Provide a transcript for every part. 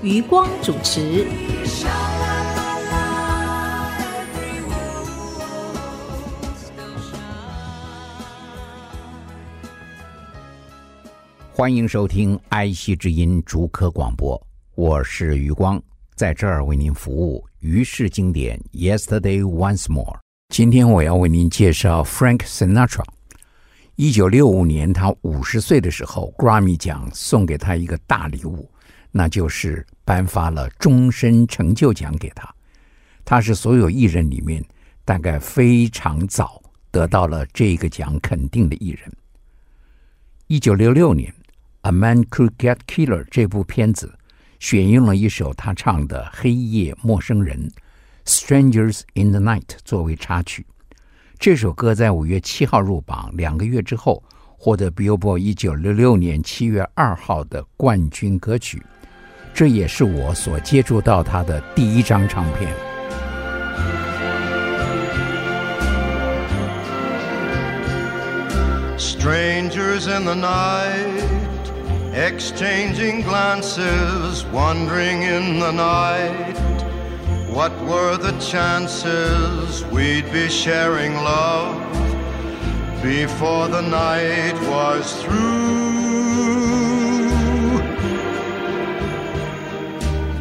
余光主持。欢迎收听爱惜之音逐科广播，我是余光，在这儿为您服务。于是经典，Yesterday Once More。今天我要为您介绍 Frank Sinatra。一九六五年，他五十岁的时候，Grammy 奖送给他一个大礼物，那就是颁发了终身成就奖给他。他是所有艺人里面大概非常早得到了这个奖肯定的艺人。一九六六年，《A Man Could Get Killer》这部片子选用了一首他唱的《黑夜陌生人》（Strangers in the Night） 作为插曲。这首歌在五月七号入榜，两个月之后获得 Billboard 一九六六年七月二号的冠军歌曲。这也是我所接触到他的第一张唱片。 Strangers in the night, exchanging glances, wandering in the night. What were the chances we'd be sharing love before the night was through?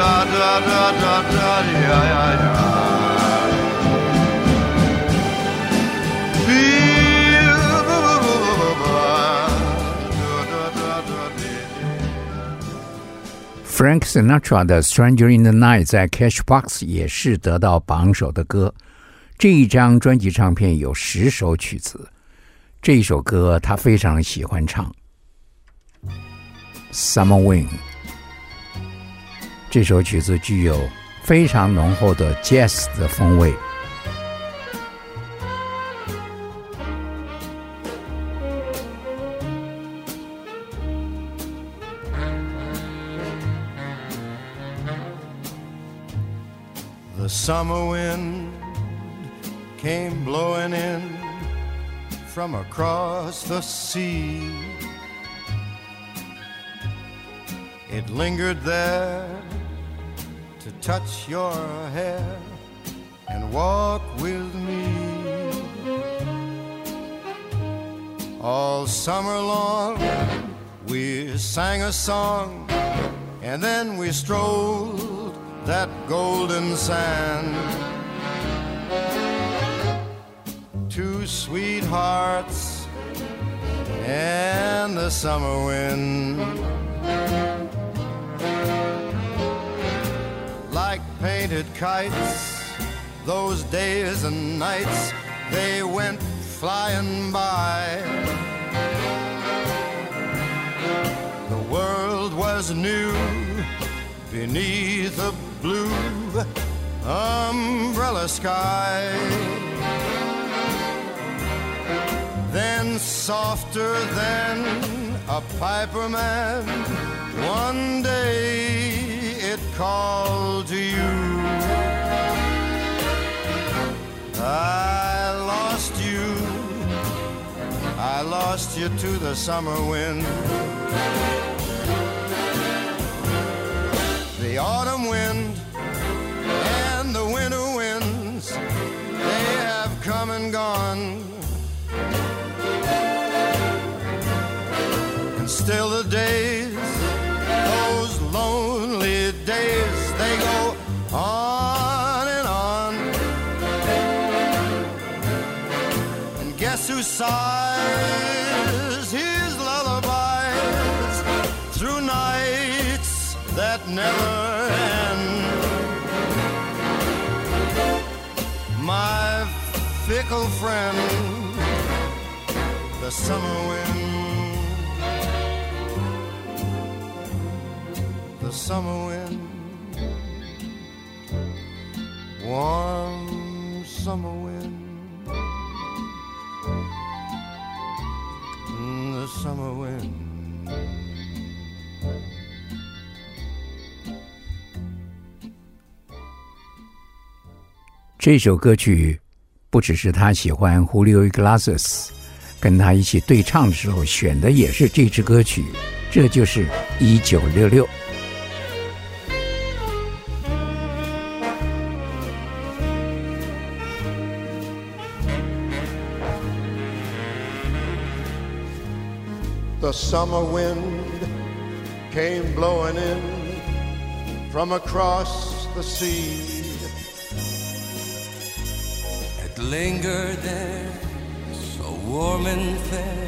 da da da da da da ya ya ya. Bee, boo, boo, boo, boo, boo, boo. Do, do, do, do, dee, dee. Frank Sinatra 的《Stranger in the Night》在 Cashbox 也是得到榜首的歌。这一张专辑唱片有十首曲子，这一首歌他非常喜欢唱。Summer Wind 这首曲子具有非常浓厚的 jazz 的风味。 The summer wind came blowing in from across the sea. It lingered there to touch your hair and walk with me. All summer long, we sang a song and then we strolled that golden sand. Two sweethearts and the summer wind. Like painted kites, those days and nights, they went flying by. The world was new beneath a blue umbrella sky. Then softer than a piper man, one day it called to you. I lost you, I lost you to the summer wind. The autumn wind and the winter winds, they have come and gone. And still the days, days, they go on and on. And guess who sighs his lullabies through nights that never end? My fickle friend, the summer wind. Summer wind, warm summer wind, Mm, the summer wind. 这首歌曲不只是他喜欢 Julio Iglesias，跟他一起对唱的时候选的也是这支歌曲，这就是一九六六。The summer wind came blowing in from across the sea. It lingered there, so warm and fair,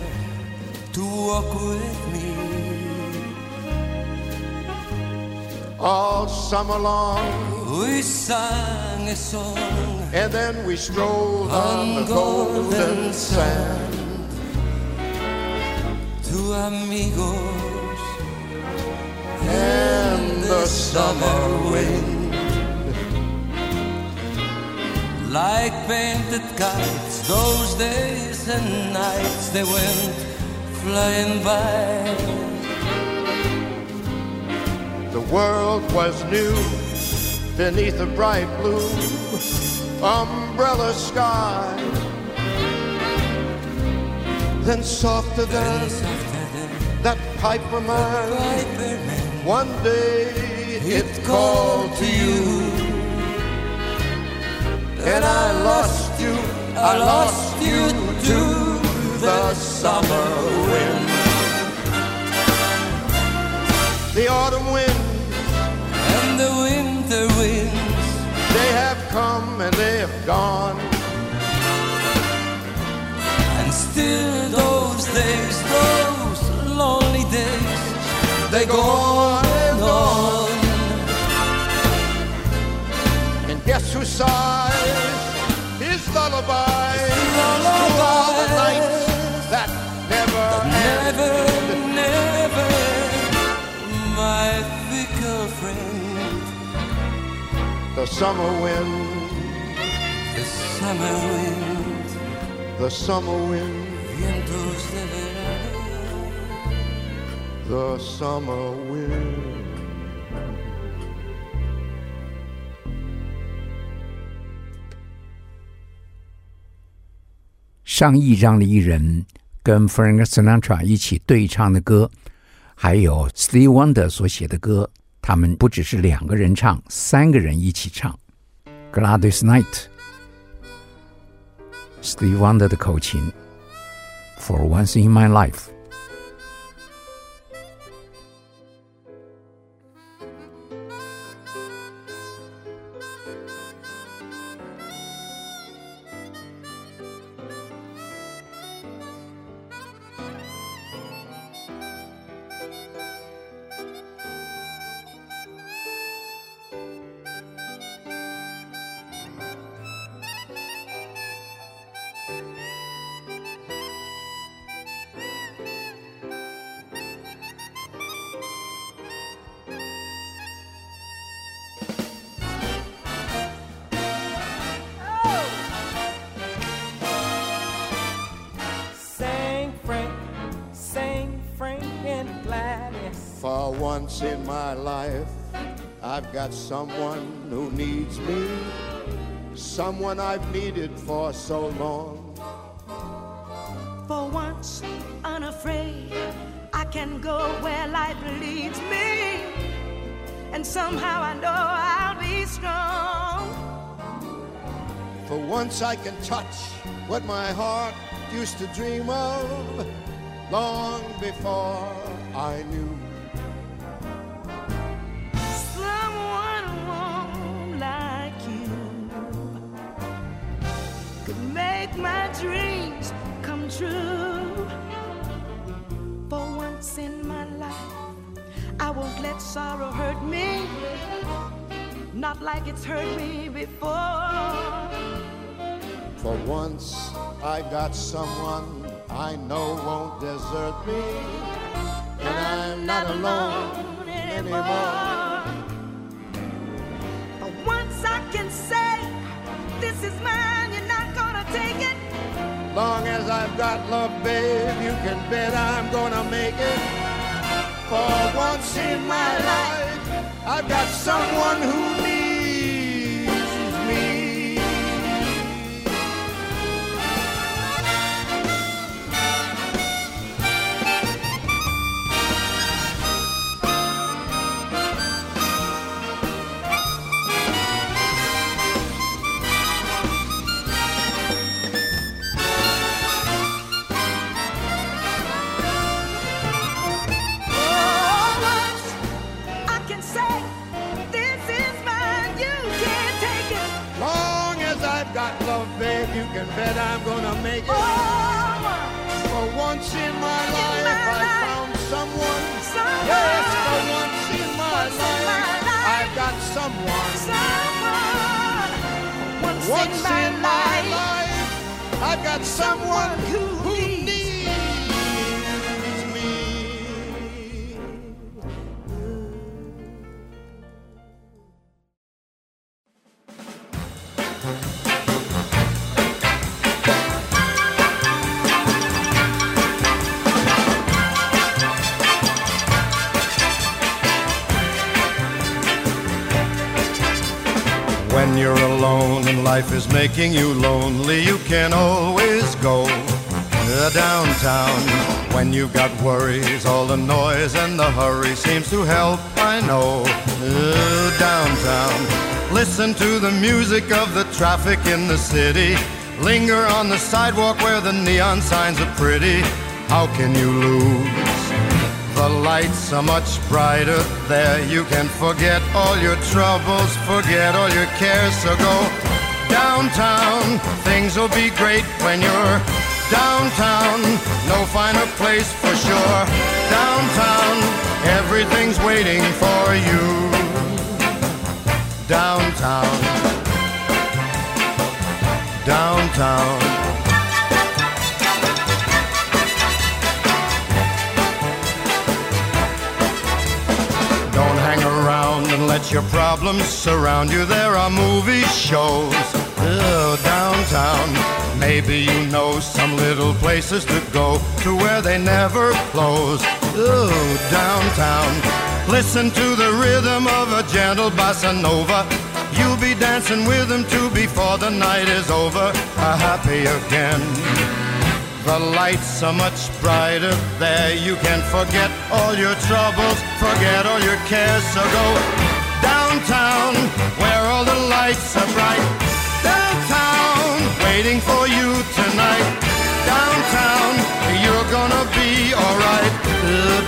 to walk with me. All summer long, We sang a song and then we strolled on on the golden golden sand. Amigos And the summer wind, like painted kites. Those days and nights they went flying by. the world was new beneath a bright blue umbrella sky. Then softer than And softer that piper man, Piper Man, one day it called to you. And I lost you, I lost you to the summer wind. The autumn wind, and the winter winds. they have come and they have gone. And still those days, those lonely days, They go on and on. And guess who sighs his lullaby through all the nights that never end. Never, never, my fickle friend, The summer wind, the summer wind, the summer wind, vientos de the summer wind. 上亿张的艺人跟 Frank Sinatra 一起对唱的歌，还有 Steve Wonder 所写的歌，他们不只是两个人唱，三个人一起唱。Gladys Knight、Steve Wonder 的口琴 For once in my life. Once I can touch what my heart used to dream of long before I knew. Someone warm like you could make my dreams come true. For once in my life, I won't let sorrow hurt me, not like it's hurt me before. For once I got someone I know won't desert me. And I'm not alone anymore. For once I can say, this is mine, you're not gonna take it. Long as I've got love, babe, you can bet I'm gonna make it. For once in my life, I've got someone who needs got love, babe, you can bet I'm gonna make it. For once, For once in my In life, my I life. found someone. Someone. Yes, for once in my Once in life, my life. I've got someone. someone, once, Once in my life. I've got someone who, life is making you lonely, you can always go downtown. When you've got worries, all the noise and the hurry seems to help, I know. Downtown. Listen to the music of the traffic in the city. Linger on the sidewalk where the neon signs are pretty. How can you lose? The lights are much brighter there. You can forget all your troubles, forget all your cares. So go downtown. Things will be great when you're downtown. No finer place for sure. Downtown, everything's waiting for you. Downtown. Downtown. Don't hang around and let your problems surround you. There are movie shows oh, downtown. Maybe you know some little places to go to where they never close. Oh, downtown. Listen to the rhythm of a gentle bossa nova. You'll be dancing with them too before the night is over. Uh, happy again. The lights are much brighter there. You can forget all your troubles, forget all your cares. So go downtown where all the lights are bright waiting for you tonight. Downtown, you're gonna be alright.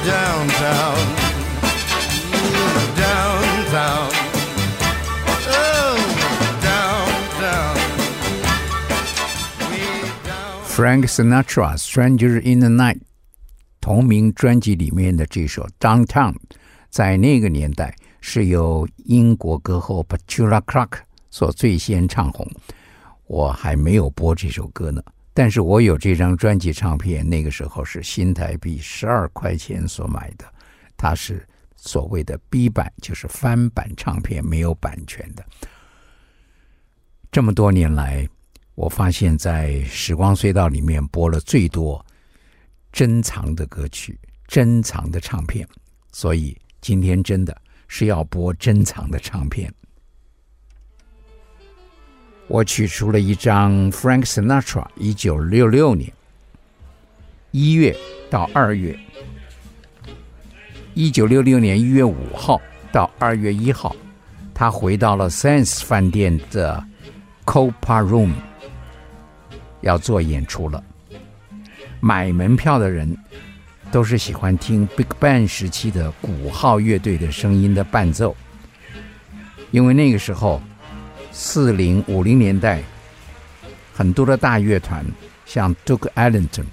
Downtown, downtown. Oh, Frank Sinatra《Stranger in the Night》同名专辑里面的这首《Downtown》，在那个年代是由英国歌后 Petula Clark 所最先唱红。我还没有播这首歌呢，但是我有这张专辑唱片，那个时候是新台币十二块钱所买的，它是所谓的 B 版，就是翻版唱片，没有版权的。这么多年来，我发现，在时光隧道里面播了最多珍藏的歌曲、珍藏的唱片，所以今天真的是要播珍藏的唱片。我取出了一张 Frank Sinatra，一九六六年一月到二月，一九六六年一月五号到二月一号，他回到了 Sense 饭店的。Copa Room 要做演出了，买门票的人都是喜欢听 Big Band 时期的鼓号乐队的声音的伴奏，因为那个时候四零五零年代很多的大乐团，像 Duke Ellington、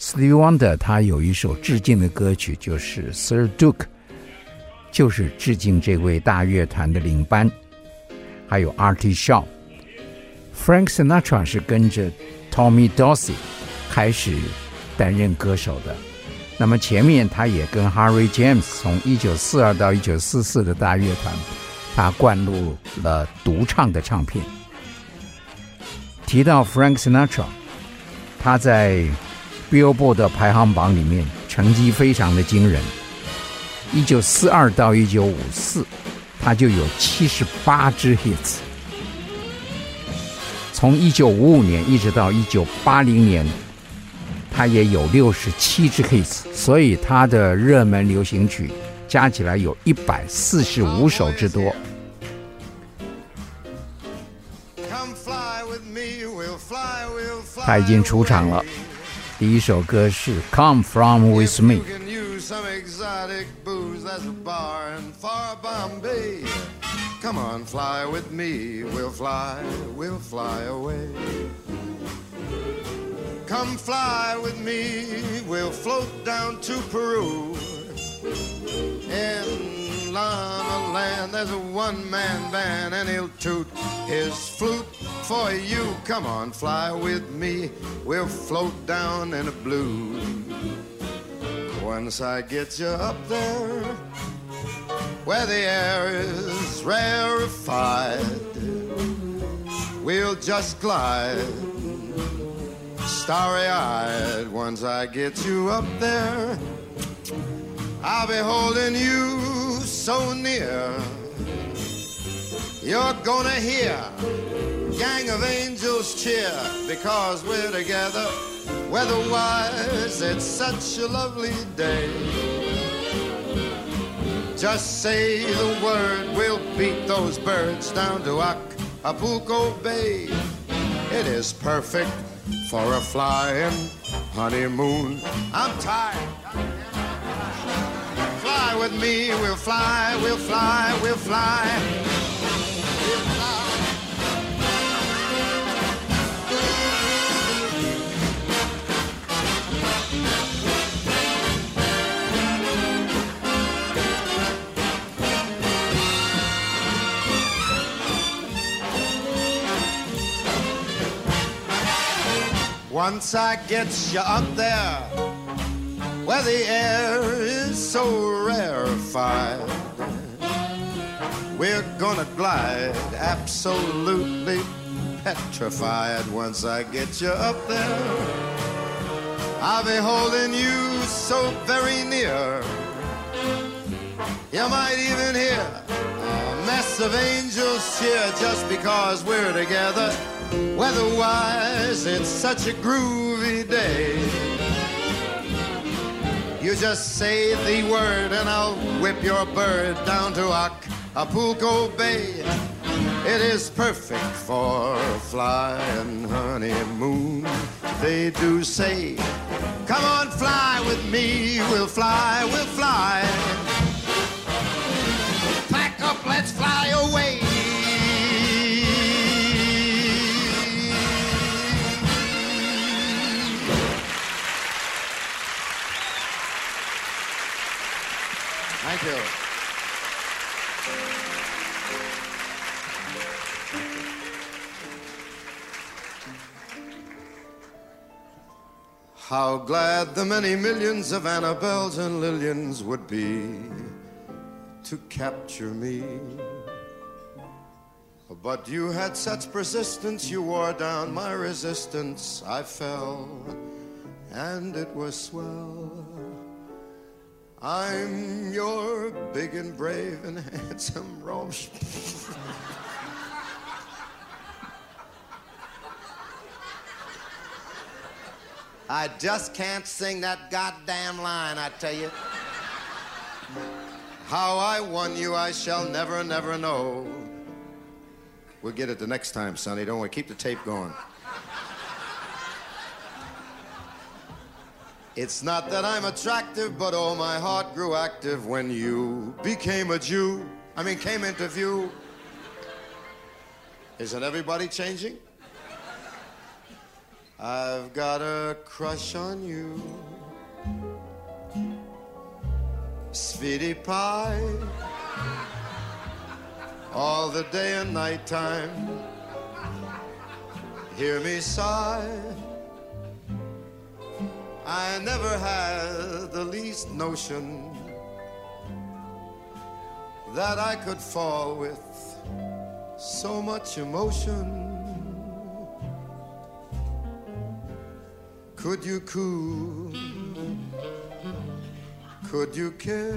Stevie Wonder，他有一首致敬的歌曲，就是 Sir Duke，就是致敬这位大乐团的领班，还有 Artie Shaw。Frank Sinatra 是跟着 Tommy Dorsey 开始担任歌手的。那么前面他也跟 Harry James 从一九四二到一九四四的大乐团，他灌入了独唱的唱片。提到 Frank Sinatra，他在 Billboard 的排行榜里面成绩非常的惊人。一九四二到一九五四，他就有七十八支 hits。从一九五五年一直到一九八零年，他也有六十七支 hits，所以他的热门流行曲加起来有一百四十五首之多。他已经出场了。第一首歌是《Come Fly With Me》。Come on, fly with me, we'll fly, we'll fly away. Come fly with me, we'll float down to Peru. And Llama Land, there's a one man band, and he'll toot his flute for you. Come on, fly with me. We'll float down in the blue. Once I get you up there where the air is rarefied. We'll just glide, starry eyed. Once I get you up there, I'll be holding you so near. You're gonna hear gang of angels cheer because we're together. Weatherwise, it's such a lovely day. Just say the word, we'll beat those birds down to Acapulco Bay. It is perfect for a flying honeymoon. I'm tired. With me, we'll fly, we'll fly, we'll fly. Once I get you up there, where the air is so rarefied, we're gonna glide absolutely petrified. Once I get you up there, I'll be holding you so very near. You might even hear a mess of angels cheer just because we're together. Weatherwise, it's such a groovy day. You just say the word and I'll whip your bird down to Acapulco Bay. It is perfect for a flying honeymoon. They do say, Come on, fly with me. We'll fly, we'll fly. Pack up, let's fly you. How glad the many millions of Annabelles and Lillians would be to capture me. But you had such persistence, you wore down my resistance. I fell, and it was swell. I'm your big and brave and handsome Rome. I just can't sing that goddamn line, I tell you. How I won you, I shall never, never know. We'll get it the next time, Sonny. Don't worry. Keep the tape going. It's not that I'm attractive, but oh, my heart grew active when you became a Jew. I mean, came into view. Isn't everybody changing? I've got a crush on you. Sweetie pie. All the day and night time. Hear me sigh. I never had the least notion that I could fall with so much emotion. Could you cool? Could you care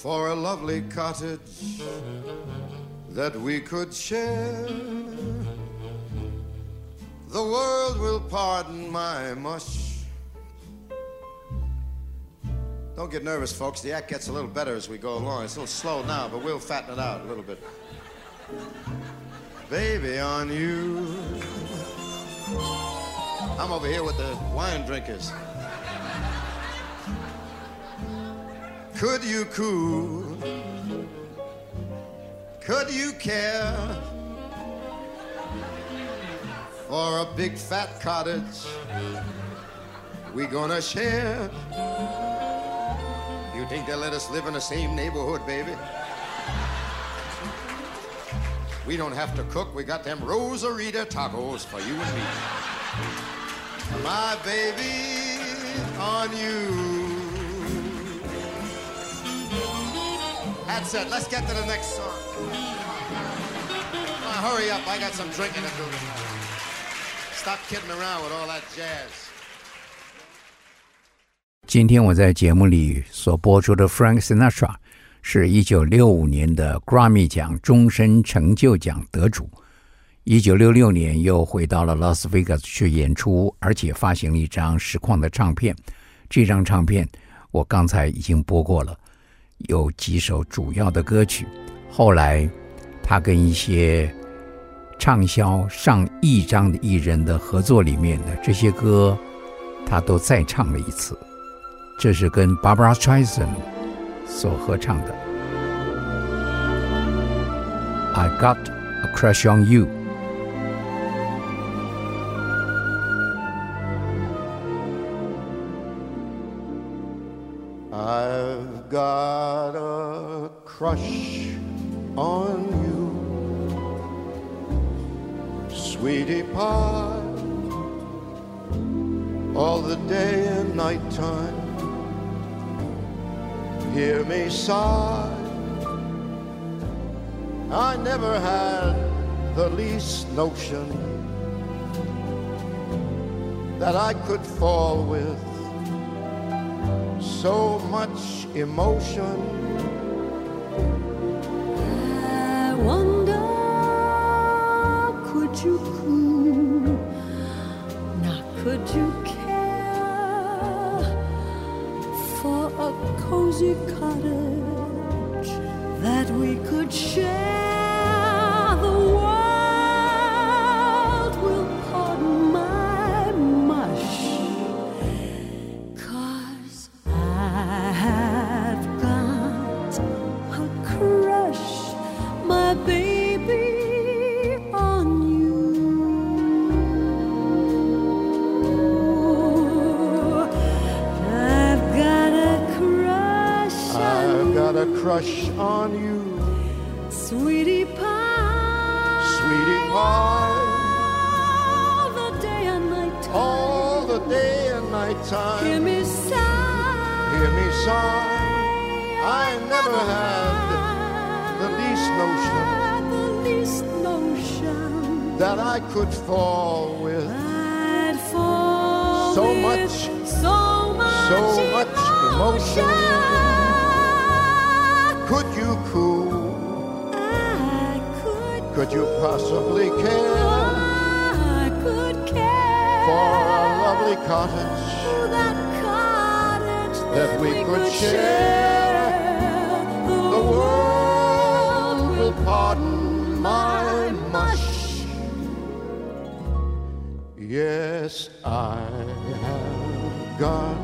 for a lovely cottage that we could share? The world will pardon my mush. Don't get nervous, folks. The act gets a little better as we go along. It's a little slow now, but we'll fatten it out a little bit. Baby, on you. I'm over here with the wine drinkers. Could you cool? Could you care for a big fat cottage we gonna share? You think they'll let us live in the same neighborhood, baby? We don't have to cook. We got them Rosarita tacos for you and me. My baby on you. That's it. Let's get to the next song. On, hurry up. I got some drinking to do. Stop kidding around with all that jazz. 今天我在节目里所播出的 Frank Sinatra 是一九六五年的 Grammy 奖终身成就奖得主。一九六六年又回到了拉斯维加斯去演出，而且发行了一张实况的唱片。这张唱片我刚才已经播过了，有几首主要的歌曲。后来他跟一些畅销上亿张的艺人的合作里面的这些歌，他都再唱了一次。这是跟 Barbara Streisand 所合唱的。I got a crush on you。I've got a crush on you, sweetie depart. all the day and night time. Hear me sigh. I never had the least notion that I could fall with so much emotion. The day and night time. Hear me sigh. Hear me sigh. I never had the least notion The least notion that I could fall with fall so with much, so much, so much emotion. Could you cool? I could, Could you possibly care I could care for lovely cottage for that cottage that we could share? The world will pardon my mush. Yes, I have got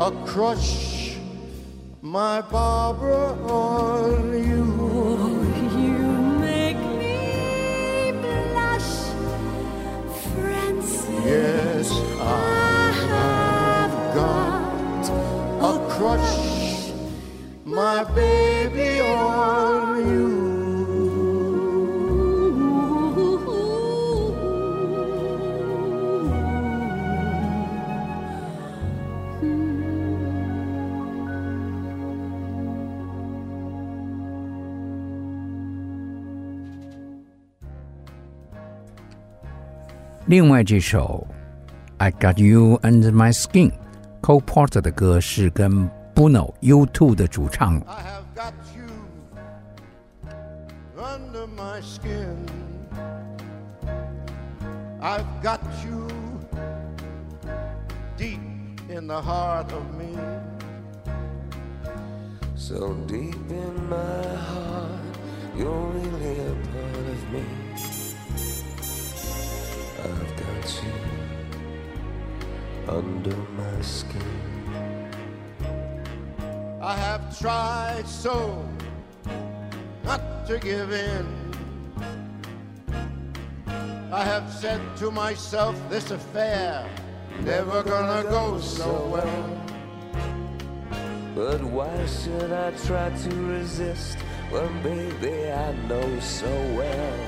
a crush, my Barbara, on. You crush, my baby, on you. “另外这首《I Got You Under My Skin》，Cole Porter 的歌是跟 Bono, U2 的主唱。I've got you deep in the heart of me. So deep in my heart, you're really a part of me. I've got you under my skin. I have tried so not to give in. I have said to myself, this affair never gonna go so well. But why should I try to resist when, baby, I know so well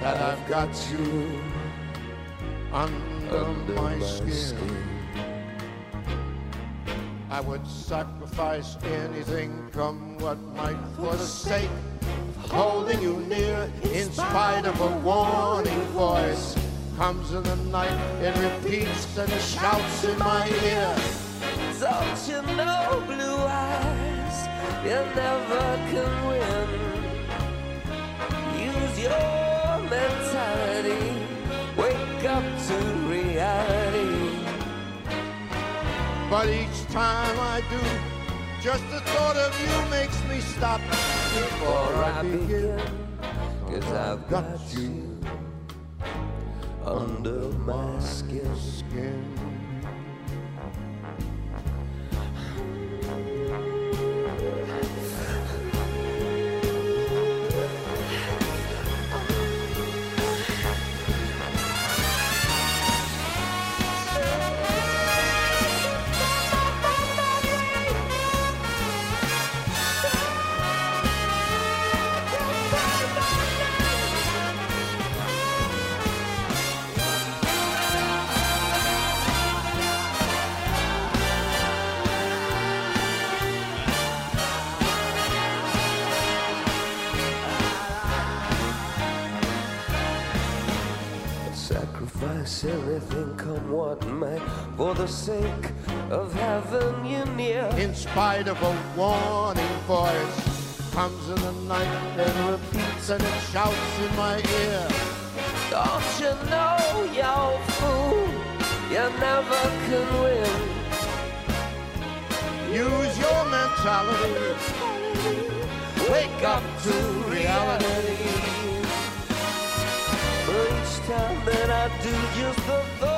That I've got you under, under my, skin. skin. I would sacrifice anything, come what might, for the sake of holding you near. In spite of a warning voice, comes in the night, it repeats and it shouts in my ear. Don't you know, blue eyes, you never can win. Use your mentality, wake up to But each time I do, just the thought of you makes me stop before I begin. Cause I've got you under my skin. Come what for the sake of having you near. In spite of a warning voice, comes in the night and repeats and it shouts in my ear. Don't you know, you fool, you never can win. Use your mentality. Wake up to reality. But each time that I do, just the thought of you makes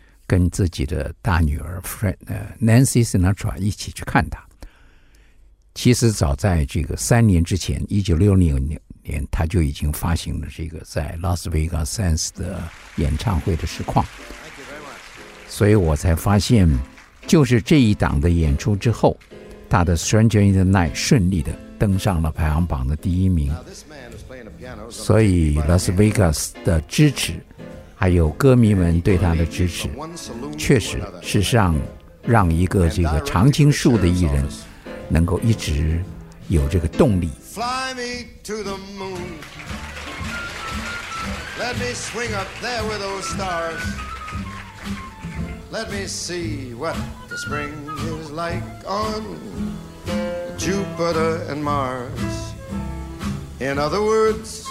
跟自己的大女儿 Fred 呃 Nancy Sinatra 一起去看他。其实早在这个三年之前，一九六零年年，他就已经发行了这个在拉斯维加斯 Sands 的演唱会的实况。所以我才发现，就是这一档的演出之后，他的《Stranger in the Night》顺利的登上了排行榜的第一名。所以拉斯维加斯的支持，还有歌迷们对他的支持确实是让让一个这个常青树的艺人能够一直有这个动力 let me swing up there with those stars let me see what the spring is like on jupiter and mars in other words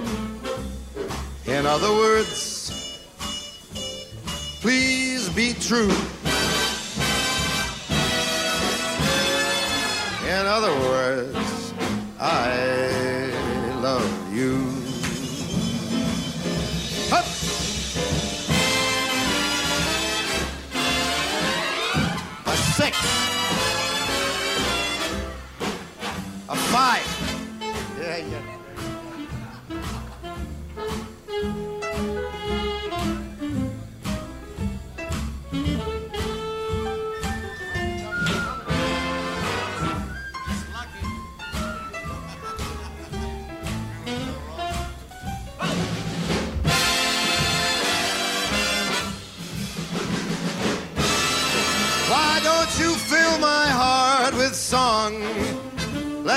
In other words, please be true. In other words, I love you. Hup! A six. A five.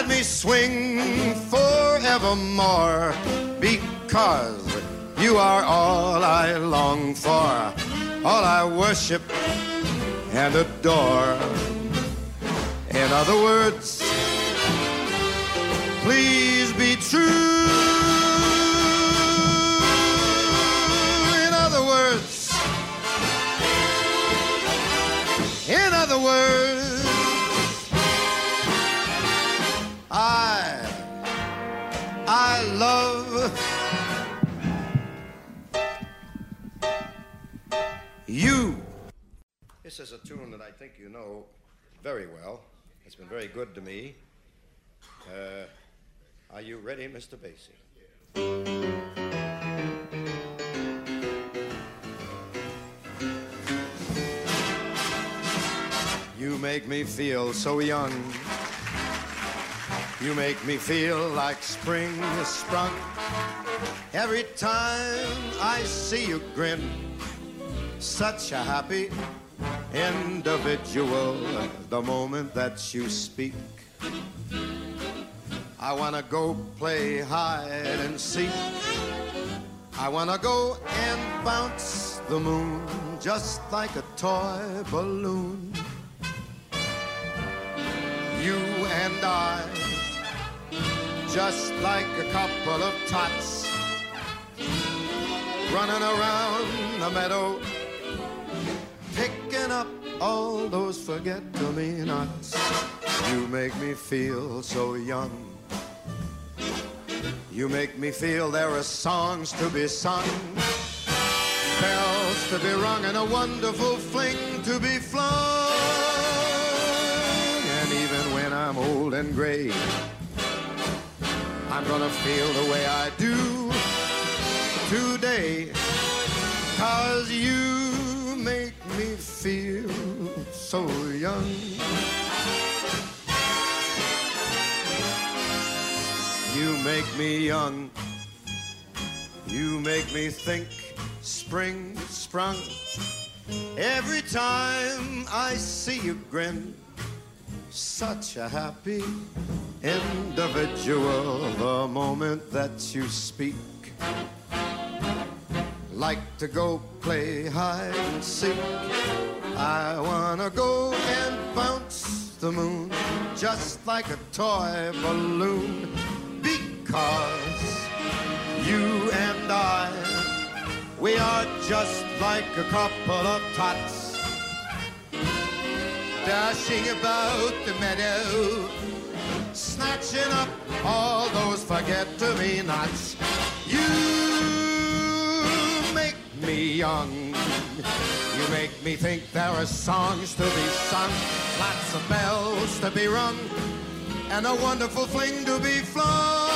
Let me swing forevermore because you are all I long for, all I worship and adore. In other words, please be true. This is a tune that I think you know very well. It's been very good to me. Uh, are you ready, Mr. Basie? You make me feel so young. You make me feel like spring is sprung. Every time I see you grin, such a happy individual. The moment that you speak, I wanna go play hide and seek. I wanna go and bounce the moon just like a toy balloon. You and I, just like a couple of tots, running around the meadow, picking up all those forget-me-nots. You make me feel so young. You make me feel there are songs to be sung, bells to be rung, and a wonderful fling to be flung. And even when I'm old and gray, I'm gonna feel the way I do today. Cause you make me feel so young. You make me young. You make me think spring sprung. Every time I see you grin, such a happy individual. The moment that you speak, like to go play hide and seek. I wanna go and bounce the moon just like a toy balloon because you and I, we are just like a couple of tots dashing about the meadow, snatching up all those forget-to-me-nots. You me young. You make me think there are songs to be sung, lots of bells to be rung, and a wonderful fling to be flung.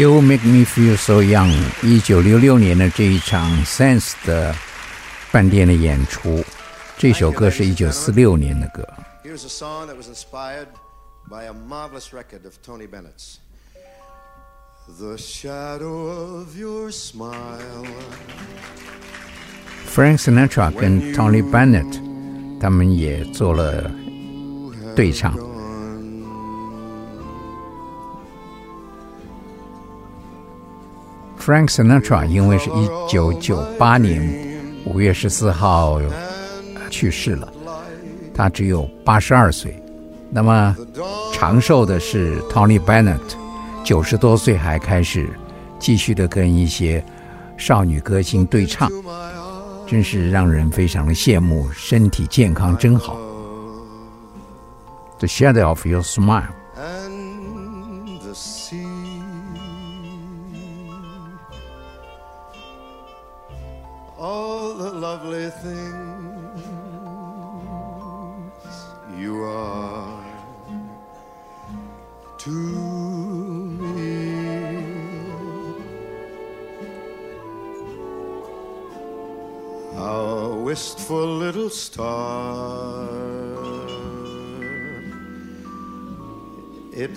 You make me feel so young。一九六六年的这一场 Sands 的饭店的演出，这首歌是一九四六年的歌。Here's a song that was inspired by a marvelous record of Tony Bennett's. The shadow of your smile. Frank Sinatra 跟 Tony Bennett 他们也做了对唱。Frank Sinatra 因为是一九九八年五月十四号去世了，他只有八十二岁。那么长寿的是 Tony Bennett，九十多岁还开始继续的跟一些少女歌星对唱，真是让人非常的羡慕，身体健康真好。The shadow of your smile。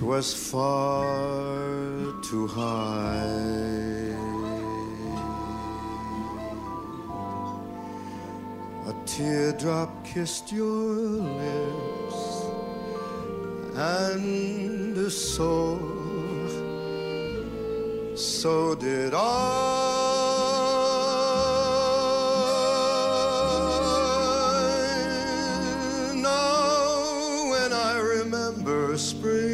Was far too high. A teardrop kissed your lips, and so, so did I. Now, when I remember spring.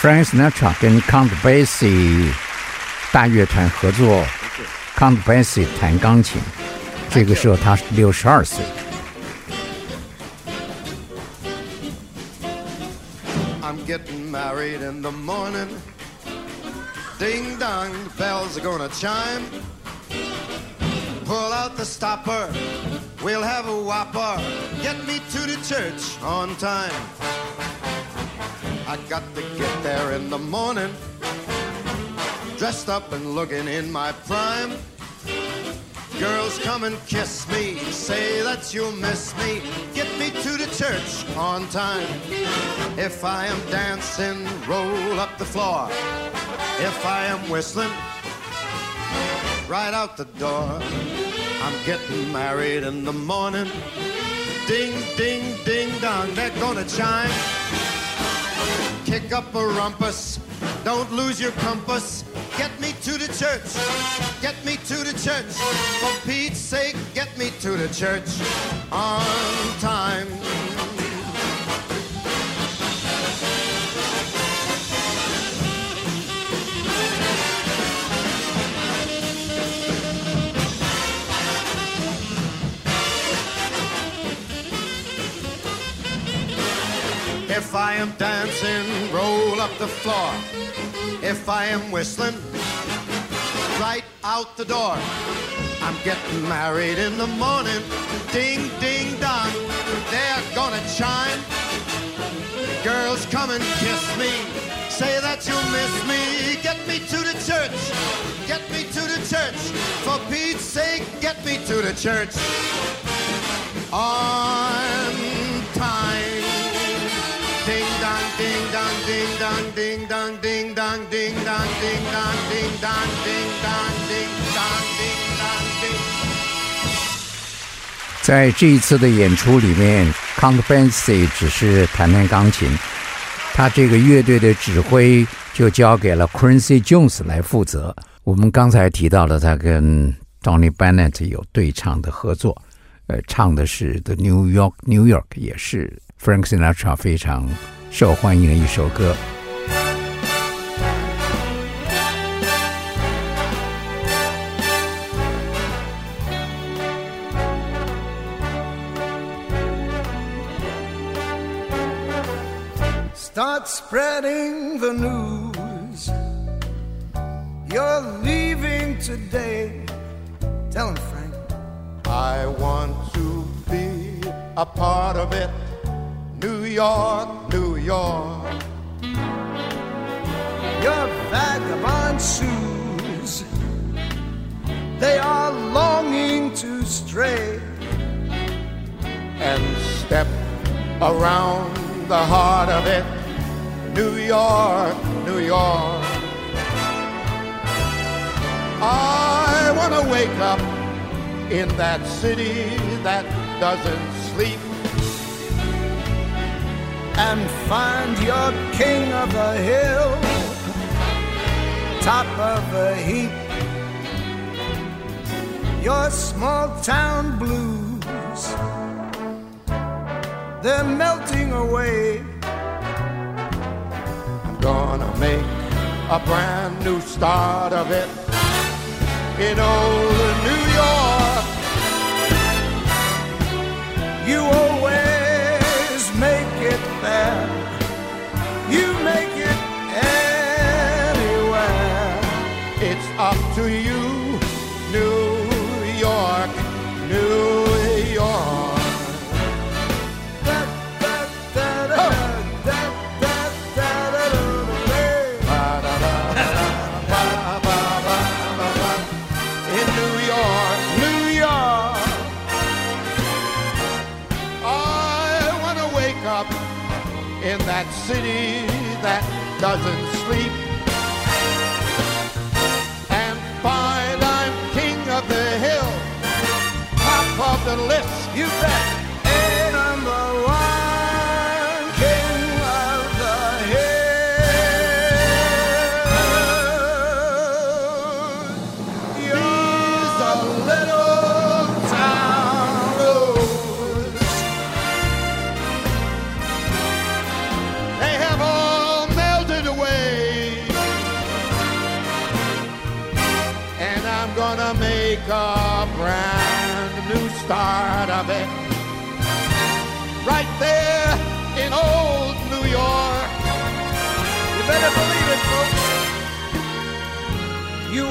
Frank Sinatra 跟 Count Basie 大乐团合作，Count Basie 弹钢琴，这个时候他是六十二岁。 I'm getting married in the morning. Ding dong, the bells are gonna chime. Pull out the stopper, we'll have a whopper. Get me to the church on time. I got to get there in the morning. Dressed up and looking in my prime. Girls come and kiss me, say that you'll miss me. Get me to the church on time. If I am dancing, roll up the floor. If I am whistling, right out the door. I'm getting married in the morning. Ding, ding, ding dong, they're gonna chime. Kick up a rumpus, don't lose your compass. Get me to the church. Get me to the church. For Pete's sake, get me to the church on time. If I am dancing, roll up the floor. If I am whistling, right out the door. I'm getting married in the morning. Ding, ding, dong. They're gonna chime. Girls, come and kiss me. Say that you'll miss me. Get me to the church. Get me to the church. For Pete's sake, get me to the church. On 在这一次的演出里面，Count Basie 只是弹弹钢琴，他这个乐队的指挥就交给了 Quincy Jones 来负责。我们刚才提到了他跟 Donny Bennett 有对唱的合作，呃，唱的是 The New York New York，也是 Frank Sinatra 非常受欢迎的一首歌。 Start spreading the news. You're leaving today. Tell him, Frank. I want to be a part of it. New York, New your vagabond shoes. They are longing to stray. and step around the heart of it. New York, New York. I want to wake up in that city that doesn't sleep and find your king of the hill, top of the heap. Your small town blues, they're melting away. I'm gonna make a brand new start of it in old New York. You always to you, city that doesn't sleep and find I'm king of the hill, top of the list. you bet. Better believe it, folks. You